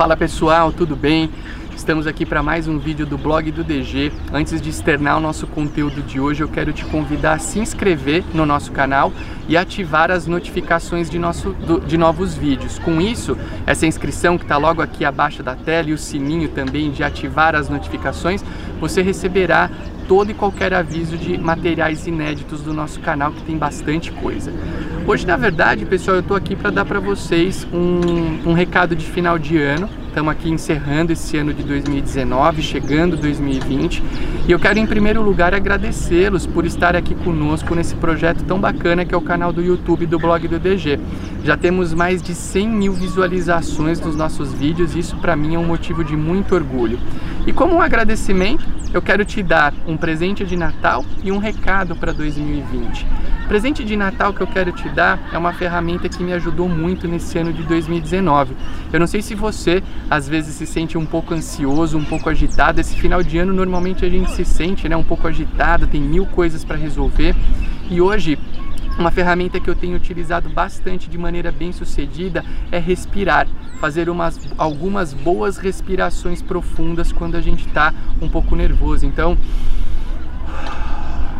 Fala pessoal, tudo bem? Estamos aqui para mais um vídeo do blog do DG. Antes de externar o nosso conteúdo de hoje, eu quero te convidar a se inscrever no nosso canal e ativar as notificações de, nosso, de novos vídeos. Com isso, essa inscrição que está logo aqui abaixo da tela e o sininho também de ativar as notificações, você receberá todo e qualquer aviso de materiais inéditos do nosso canal, que tem bastante coisa. Hoje, na verdade, pessoal, eu estou aqui para dar para vocês um, um recado de final de ano. Estamos aqui encerrando esse ano de 2019, chegando 2020. E eu quero, em primeiro lugar, agradecê-los por estar aqui conosco nesse projeto tão bacana que é o canal do YouTube do blog do DG. Já temos mais de 100 mil visualizações nos nossos vídeos e isso para mim é um motivo de muito orgulho. E como um agradecimento, eu quero te dar um presente de Natal e um recado para 2020. Presente de Natal que eu quero te dar é uma ferramenta que me ajudou muito nesse ano de 2019. Eu não sei se você às vezes se sente um pouco ansioso, um pouco agitado. Esse final de ano normalmente a gente se sente né, um pouco agitado, tem mil coisas para resolver. E hoje uma ferramenta que eu tenho utilizado bastante de maneira bem sucedida é respirar, fazer umas, algumas boas respirações profundas quando a gente está um pouco nervoso. Então,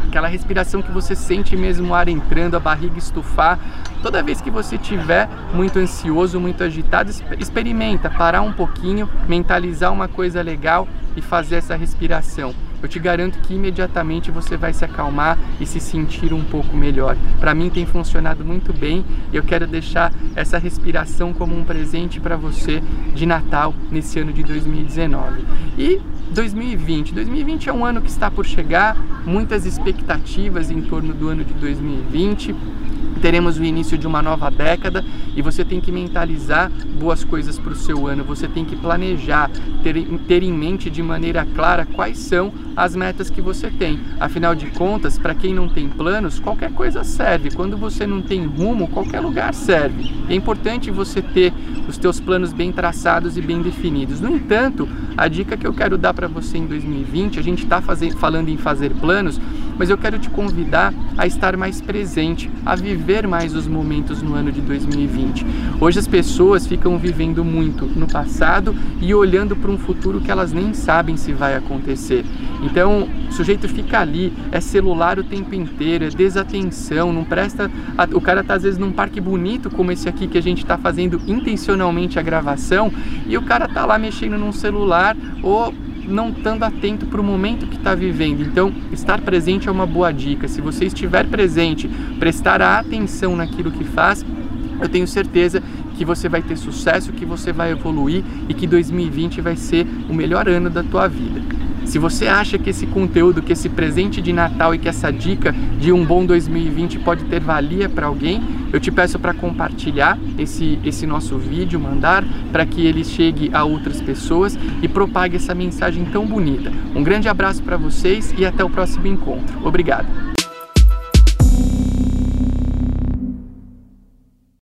aquela respiração que você sente mesmo o ar entrando, a barriga estufar. Toda vez que você estiver muito ansioso, muito agitado, experimenta parar um pouquinho, mentalizar uma coisa legal e fazer essa respiração eu te garanto que imediatamente você vai se acalmar e se sentir um pouco melhor. Para mim tem funcionado muito bem e eu quero deixar essa respiração como um presente para você de Natal nesse ano de 2019. E 2020. 2020 é um ano que está por chegar, muitas expectativas em torno do ano de 2020 teremos o início de uma nova década e você tem que mentalizar boas coisas para o seu ano, você tem que planejar, ter, ter em mente de maneira clara quais são as metas que você tem. Afinal de contas, para quem não tem planos, qualquer coisa serve. Quando você não tem rumo, qualquer lugar serve. É importante você ter os teus planos bem traçados e bem definidos. No entanto, a dica que eu quero dar para você em 2020, a gente está falando em fazer planos, mas eu quero te convidar a estar mais presente, a viver mais os momentos no ano de 2020. Hoje as pessoas ficam vivendo muito no passado e olhando para um futuro que elas nem sabem se vai acontecer. Então, o sujeito fica ali, é celular o tempo inteiro, é desatenção, não presta. O cara tá às vezes num parque bonito como esse aqui que a gente está fazendo intencionalmente a gravação e o cara tá lá mexendo num celular ou não estando atento para o momento que está vivendo. Então, estar presente é uma boa dica. Se você estiver presente, prestar atenção naquilo que faz, eu tenho certeza que você vai ter sucesso, que você vai evoluir e que 2020 vai ser o melhor ano da tua vida. Se você acha que esse conteúdo, que esse presente de Natal e que essa dica de um bom 2020 pode ter valia para alguém, eu te peço para compartilhar esse, esse nosso vídeo, mandar para que ele chegue a outras pessoas e propague essa mensagem tão bonita. Um grande abraço para vocês e até o próximo encontro. Obrigado.